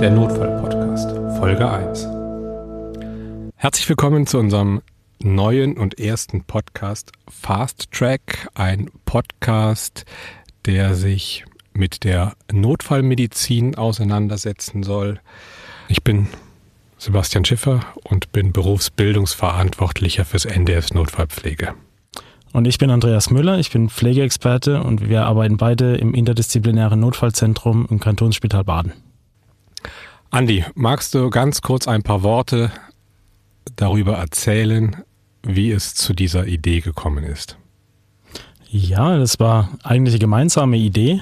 der Notfall-Podcast, Folge 1. Herzlich willkommen zu unserem neuen und ersten Podcast Fast Track, ein Podcast, der sich mit der Notfallmedizin auseinandersetzen soll. Ich bin Sebastian Schiffer und bin Berufsbildungsverantwortlicher fürs NDS Notfallpflege. Und ich bin Andreas Müller, ich bin Pflegeexperte und wir arbeiten beide im interdisziplinären Notfallzentrum im Kantonsspital Baden. Andi, magst du ganz kurz ein paar Worte darüber erzählen, wie es zu dieser Idee gekommen ist? Ja, das war eigentlich eine gemeinsame Idee.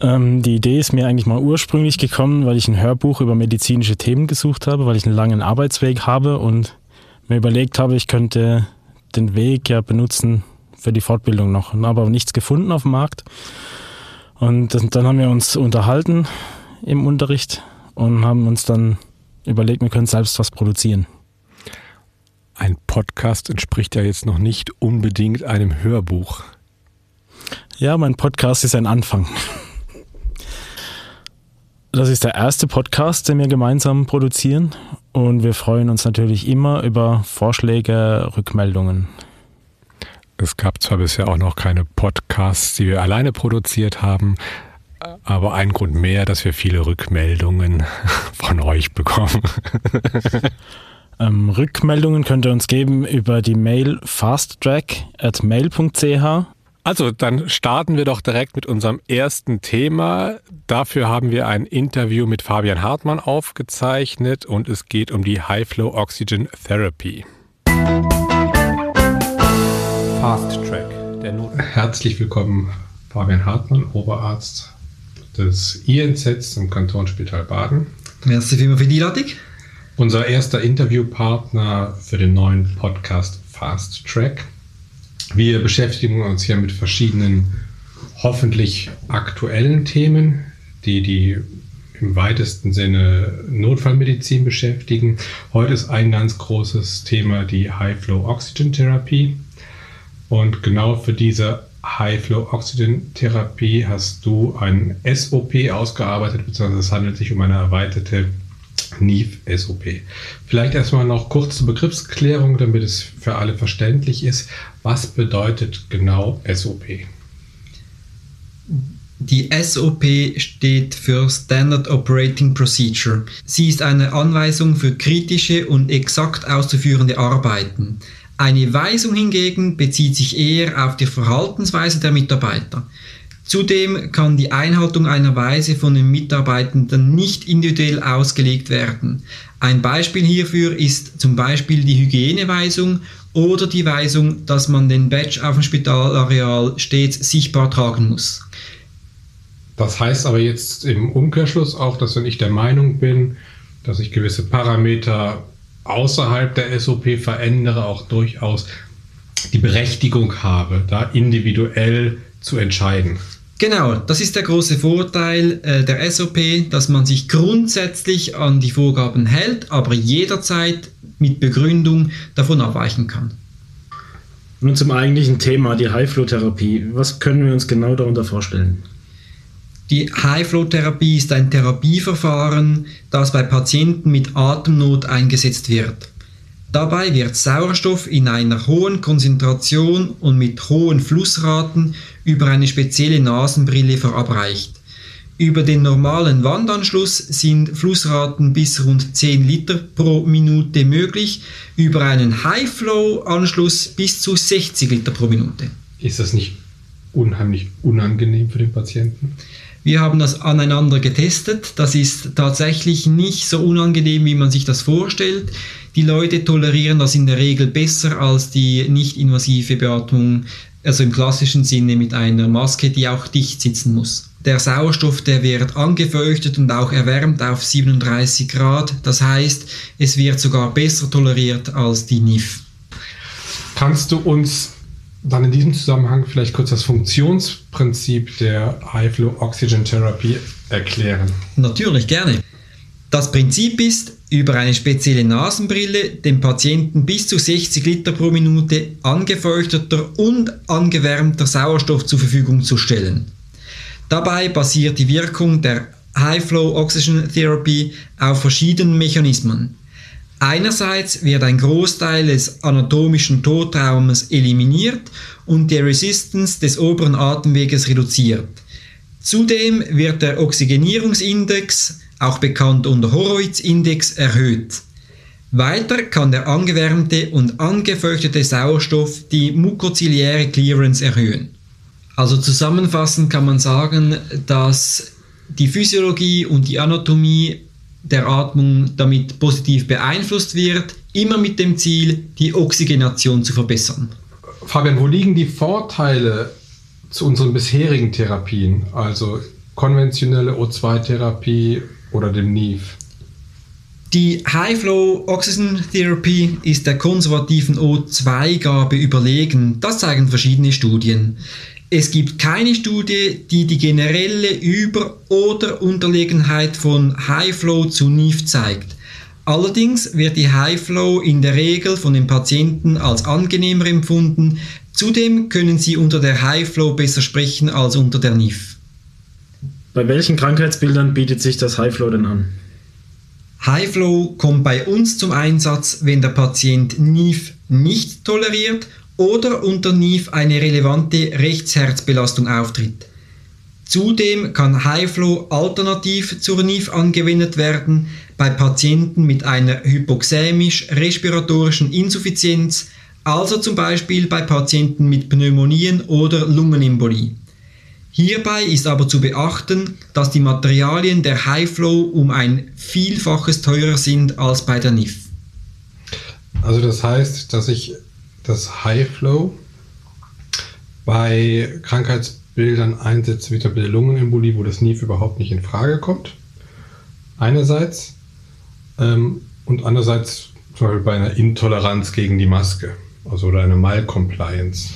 Ähm, die Idee ist mir eigentlich mal ursprünglich gekommen, weil ich ein Hörbuch über medizinische Themen gesucht habe, weil ich einen langen Arbeitsweg habe und mir überlegt habe, ich könnte den Weg ja benutzen für die Fortbildung noch. Aber nichts gefunden auf dem Markt. Und dann haben wir uns unterhalten im Unterricht und haben uns dann überlegt, wir können selbst was produzieren. Ein Podcast entspricht ja jetzt noch nicht unbedingt einem Hörbuch. Ja, mein Podcast ist ein Anfang. Das ist der erste Podcast, den wir gemeinsam produzieren und wir freuen uns natürlich immer über Vorschläge, Rückmeldungen. Es gab zwar bisher auch noch keine Podcasts, die wir alleine produziert haben, aber ein Grund mehr, dass wir viele Rückmeldungen von euch bekommen. ähm, Rückmeldungen könnt ihr uns geben über die Mail fasttrack@mail.ch also, dann starten wir doch direkt mit unserem ersten Thema. Dafür haben wir ein Interview mit Fabian Hartmann aufgezeichnet und es geht um die High Flow Oxygen Therapy. Fast Track, der Not Herzlich willkommen, Fabian Hartmann, Oberarzt des INZ im Kantonsspital Baden. Merci vielmals für die Einladung. Unser erster Interviewpartner für den neuen Podcast Fast Track. Wir beschäftigen uns hier mit verschiedenen, hoffentlich aktuellen Themen, die die im weitesten Sinne Notfallmedizin beschäftigen. Heute ist ein ganz großes Thema die High-Flow-Oxygen-Therapie. Und genau für diese High-Flow-Oxygen-Therapie hast du ein SOP ausgearbeitet, beziehungsweise es handelt sich um eine erweiterte NIF-SOP. Vielleicht erstmal noch kurz zur Begriffsklärung, damit es für alle verständlich ist. Was bedeutet genau SOP? Die SOP steht für Standard Operating Procedure. Sie ist eine Anweisung für kritische und exakt auszuführende Arbeiten. Eine Weisung hingegen bezieht sich eher auf die Verhaltensweise der Mitarbeiter. Zudem kann die Einhaltung einer Weise von den Mitarbeitenden nicht individuell ausgelegt werden. Ein Beispiel hierfür ist zum Beispiel die Hygieneweisung oder die Weisung, dass man den Badge auf dem Spitalareal stets sichtbar tragen muss. Das heißt aber jetzt im Umkehrschluss auch, dass wenn ich der Meinung bin, dass ich gewisse Parameter außerhalb der SOP verändere, auch durchaus die Berechtigung habe, da individuell zu entscheiden. Genau, das ist der große Vorteil äh, der SOP, dass man sich grundsätzlich an die Vorgaben hält, aber jederzeit mit Begründung davon abweichen kann. Nun zum eigentlichen Thema, die High-Flow-Therapie. Was können wir uns genau darunter vorstellen? Die High-Flow-Therapie ist ein Therapieverfahren, das bei Patienten mit Atemnot eingesetzt wird. Dabei wird Sauerstoff in einer hohen Konzentration und mit hohen Flussraten über eine spezielle Nasenbrille verabreicht. Über den normalen Wandanschluss sind Flussraten bis rund 10 Liter pro Minute möglich, über einen High-Flow-Anschluss bis zu 60 Liter pro Minute. Ist das nicht unheimlich unangenehm für den Patienten? Wir haben das aneinander getestet. Das ist tatsächlich nicht so unangenehm, wie man sich das vorstellt. Die Leute tolerieren das in der Regel besser als die nicht-invasive Beatmung, also im klassischen Sinne mit einer Maske, die auch dicht sitzen muss. Der Sauerstoff, der wird angefeuchtet und auch erwärmt auf 37 Grad. Das heißt, es wird sogar besser toleriert als die NIF. Kannst du uns dann in diesem Zusammenhang vielleicht kurz das Funktionsprinzip der High-Flow Oxygen Therapie erklären? Natürlich, gerne. Das Prinzip ist, über eine spezielle Nasenbrille dem Patienten bis zu 60 Liter pro Minute angefeuchteter und angewärmter Sauerstoff zur Verfügung zu stellen. Dabei basiert die Wirkung der High-Flow Oxygen Therapy auf verschiedenen Mechanismen. Einerseits wird ein Großteil des anatomischen Totraumes eliminiert und die Resistance des oberen Atemweges reduziert. Zudem wird der Oxygenierungsindex, auch bekannt unter Horowitz-Index, erhöht. Weiter kann der angewärmte und angefeuchtete Sauerstoff die mukoziliäre Clearance erhöhen. Also zusammenfassend kann man sagen, dass die Physiologie und die Anatomie der Atmung damit positiv beeinflusst wird, immer mit dem Ziel, die Oxygenation zu verbessern. Fabian, wo liegen die Vorteile zu unseren bisherigen Therapien, also konventionelle O2-Therapie oder dem NIF? Die High-Flow Oxygen Therapy ist der konservativen O2-Gabe überlegen. Das zeigen verschiedene Studien. Es gibt keine Studie, die die generelle Über- oder Unterlegenheit von High Flow zu NIF zeigt. Allerdings wird die High Flow in der Regel von den Patienten als angenehmer empfunden. Zudem können sie unter der High Flow besser sprechen als unter der NIF. Bei welchen Krankheitsbildern bietet sich das High Flow denn an? High Flow kommt bei uns zum Einsatz, wenn der Patient NIF nicht toleriert oder unter NIF eine relevante Rechtsherzbelastung auftritt. Zudem kann Highflow alternativ zur NIF angewendet werden bei Patienten mit einer hypoxämisch-respiratorischen Insuffizienz, also zum Beispiel bei Patienten mit Pneumonien oder Lungenembolie. Hierbei ist aber zu beachten, dass die Materialien der Highflow um ein Vielfaches teurer sind als bei der NIF. Also das heißt, dass ich das High Flow bei Krankheitsbildern einsetzt, wie zum Beispiel Lungenembolie, wo das NIF überhaupt nicht in Frage kommt. Einerseits ähm, und andererseits zum Beispiel bei einer Intoleranz gegen die Maske, also oder einer Malcompliance.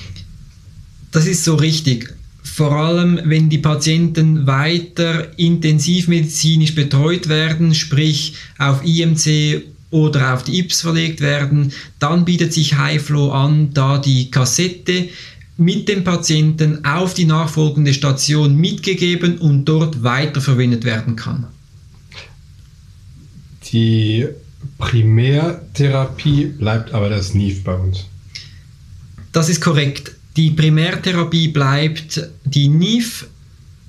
Das ist so richtig. Vor allem, wenn die Patienten weiter intensivmedizinisch betreut werden, sprich auf IMC oder auf die IPS verlegt werden, dann bietet sich HighFlow an, da die Kassette mit dem Patienten auf die nachfolgende Station mitgegeben und dort weiterverwendet werden kann. Die Primärtherapie bleibt aber das NIF bei uns. Das ist korrekt. Die Primärtherapie bleibt die NIF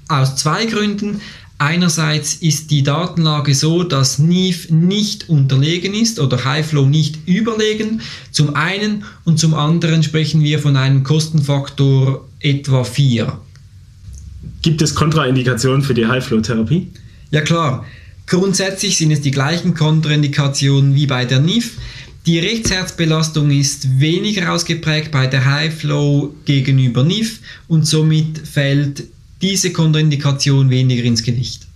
aus zwei Gründen. Einerseits ist die Datenlage so, dass NIF nicht unterlegen ist oder HighFlow nicht überlegen. Zum einen und zum anderen sprechen wir von einem Kostenfaktor etwa 4. Gibt es Kontraindikationen für die High-Flow-Therapie? Ja klar, grundsätzlich sind es die gleichen Kontraindikationen wie bei der NIF. Die Rechtsherzbelastung ist weniger ausgeprägt bei der High-Flow gegenüber NIF und somit fällt diese Kontraindikation weniger ins Gewicht.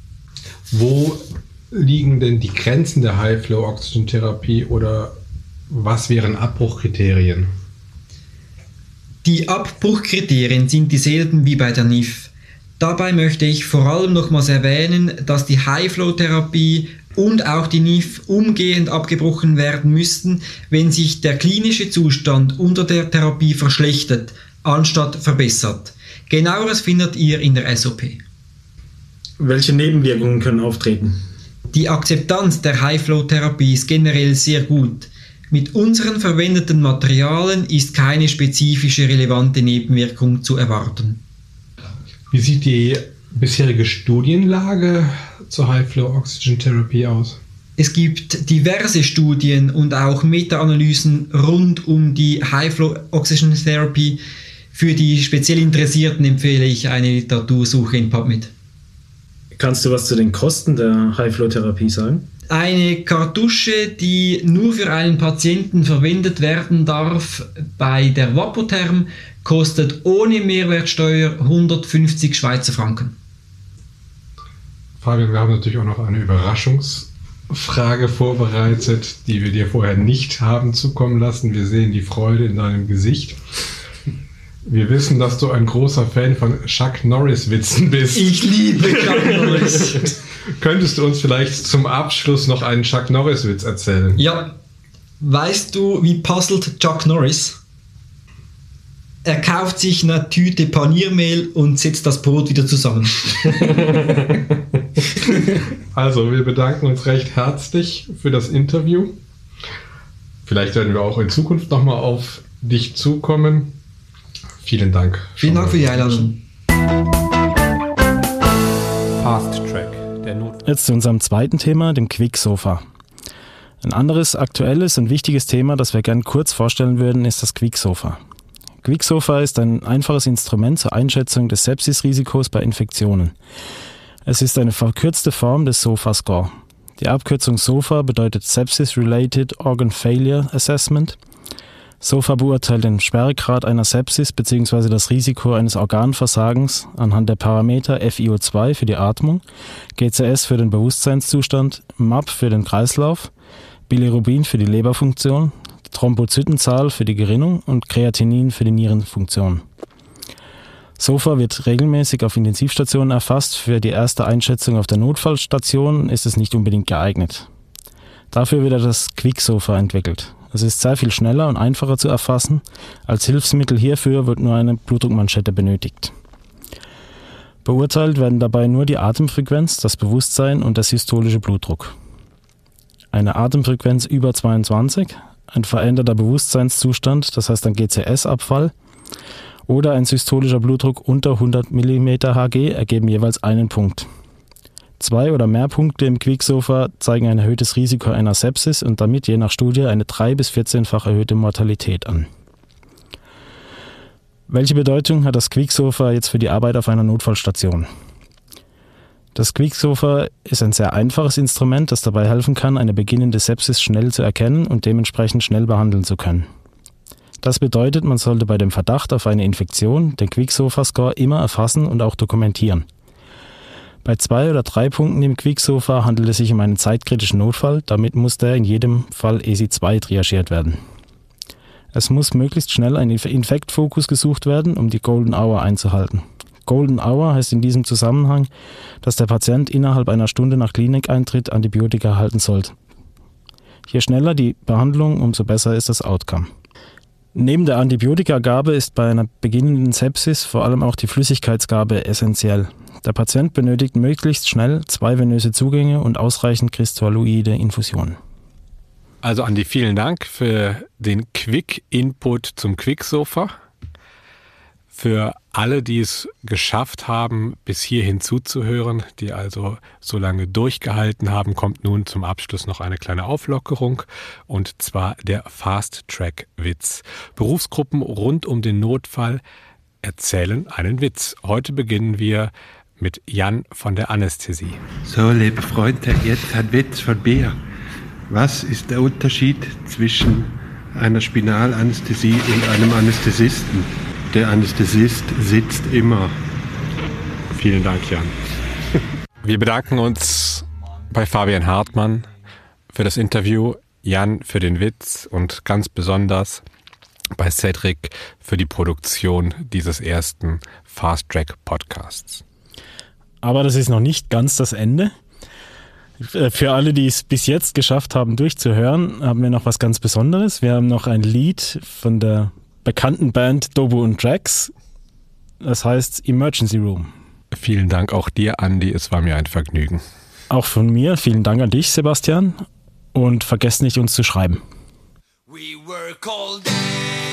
Wo liegen denn die Grenzen der High-Flow-Oxygen-Therapie oder was wären Abbruchkriterien? Die Abbruchkriterien sind dieselben wie bei der NIF. Dabei möchte ich vor allem nochmals erwähnen, dass die High-Flow-Therapie und auch die NIF umgehend abgebrochen werden müssten, wenn sich der klinische Zustand unter der Therapie verschlechtert, anstatt verbessert. Genaueres findet ihr in der SOP. Welche Nebenwirkungen können auftreten? Die Akzeptanz der High-Flow-Therapie ist generell sehr gut. Mit unseren verwendeten Materialien ist keine spezifische relevante Nebenwirkung zu erwarten. Wie sieht die bisherige Studienlage zur High-Flow-Oxygen-Therapie aus? Es gibt diverse Studien und auch Meta-Analysen rund um die High-Flow-Oxygen-Therapie. Für die speziell Interessierten empfehle ich eine Literatursuche in PubMed. Kannst du was zu den Kosten der High-Flow-Therapie sagen? Eine Kartusche, die nur für einen Patienten verwendet werden darf, bei der Vapotherm kostet ohne Mehrwertsteuer 150 Schweizer Franken. Fabian, wir haben natürlich auch noch eine Überraschungsfrage vorbereitet, die wir dir vorher nicht haben zukommen lassen. Wir sehen die Freude in deinem Gesicht. Wir wissen, dass du ein großer Fan von Chuck Norris-Witzen bist. Ich liebe Chuck Norris. Könntest du uns vielleicht zum Abschluss noch einen Chuck Norris-Witz erzählen? Ja. Weißt du, wie puzzelt Chuck Norris? Er kauft sich eine Tüte Paniermehl und setzt das Brot wieder zusammen. also, wir bedanken uns recht herzlich für das Interview. Vielleicht werden wir auch in Zukunft nochmal auf dich zukommen. Vielen Dank. Vielen Dank für die Einladung. Fast Track, der Not. Jetzt zu unserem zweiten Thema, dem Quicksofa. Ein anderes aktuelles und wichtiges Thema, das wir gern kurz vorstellen würden, ist das Quicksofa. Quicksofa ist ein einfaches Instrument zur Einschätzung des Sepsisrisikos bei Infektionen. Es ist eine verkürzte Form des SOFA-Score. Die Abkürzung SOFA bedeutet Sepsis-Related Organ Failure Assessment. SOFA beurteilt den Sperrgrad einer Sepsis bzw. das Risiko eines Organversagens anhand der Parameter FiO2 für die Atmung, GCS für den Bewusstseinszustand, MAP für den Kreislauf, Bilirubin für die Leberfunktion, Thrombozytenzahl für die Gerinnung und Kreatinin für die Nierenfunktion. SOFA wird regelmäßig auf Intensivstationen erfasst. Für die erste Einschätzung auf der Notfallstation ist es nicht unbedingt geeignet. Dafür wird das Quick-SOFA entwickelt. Es ist sehr viel schneller und einfacher zu erfassen. Als Hilfsmittel hierfür wird nur eine Blutdruckmanschette benötigt. Beurteilt werden dabei nur die Atemfrequenz, das Bewusstsein und der systolische Blutdruck. Eine Atemfrequenz über 22, ein veränderter Bewusstseinszustand, das heißt ein GCS-Abfall, oder ein systolischer Blutdruck unter 100 mm Hg ergeben jeweils einen Punkt. Zwei oder mehr Punkte im Quicksofa zeigen ein erhöhtes Risiko einer Sepsis und damit je nach Studie eine 3 bis 14-fach erhöhte Mortalität an. Welche Bedeutung hat das Quicksofa jetzt für die Arbeit auf einer Notfallstation? Das Quicksofa ist ein sehr einfaches Instrument, das dabei helfen kann, eine beginnende Sepsis schnell zu erkennen und dementsprechend schnell behandeln zu können. Das bedeutet, man sollte bei dem Verdacht auf eine Infektion den Quicksofa-Score immer erfassen und auch dokumentieren. Bei zwei oder drei Punkten im Quicksofa handelt es sich um einen zeitkritischen Notfall, damit muss der in jedem Fall ESI2 triagiert werden. Es muss möglichst schnell ein Infektfokus gesucht werden, um die Golden Hour einzuhalten. Golden Hour heißt in diesem Zusammenhang, dass der Patient innerhalb einer Stunde nach Klinikeintritt Antibiotika erhalten sollte. Je schneller die Behandlung, umso besser ist das Outcome. Neben der Antibiotikagabe ist bei einer beginnenden Sepsis vor allem auch die Flüssigkeitsgabe essentiell. Der Patient benötigt möglichst schnell zwei venöse Zugänge und ausreichend kristalloide Infusionen. Also Andi, vielen Dank für den Quick-Input zum Quicksofa. Für alle, die es geschafft haben, bis hierhin zuzuhören, die also so lange durchgehalten haben, kommt nun zum Abschluss noch eine kleine Auflockerung und zwar der Fast-Track-Witz. Berufsgruppen rund um den Notfall erzählen einen Witz. Heute beginnen wir mit Jan von der Anästhesie. So, liebe Freunde, jetzt ein Witz von mir. Was ist der Unterschied zwischen einer Spinalanästhesie und einem Anästhesisten? Der Anästhesist sitzt immer. Vielen Dank, Jan. Wir bedanken uns bei Fabian Hartmann für das Interview, Jan für den Witz und ganz besonders bei Cedric für die Produktion dieses ersten Fast Track Podcasts. Aber das ist noch nicht ganz das Ende. Äh, für alle, die es bis jetzt geschafft haben, durchzuhören, haben wir noch was ganz Besonderes. Wir haben noch ein Lied von der bekannten Band Dobo und Drax. Das heißt Emergency Room. Vielen Dank auch dir, Andy. Es war mir ein Vergnügen. Auch von mir. Vielen Dank an dich, Sebastian. Und vergesst nicht, uns zu schreiben. We work all day.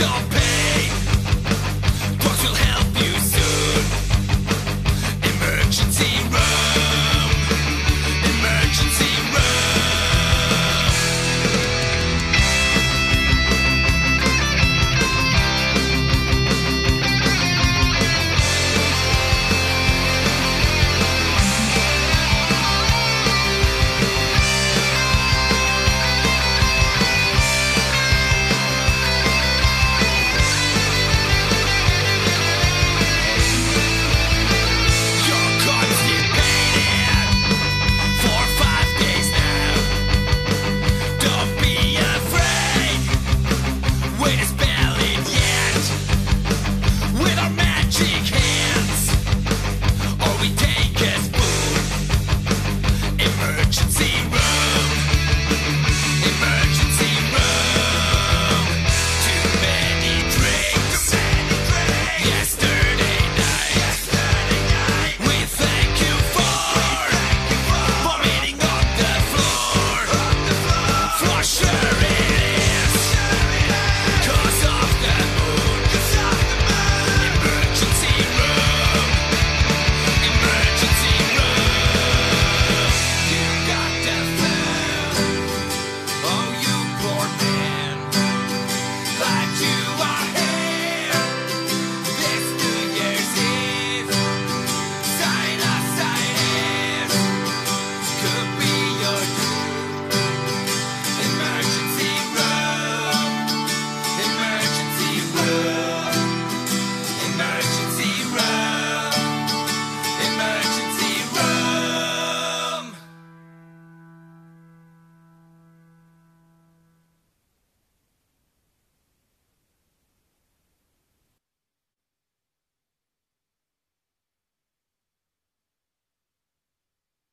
yourself.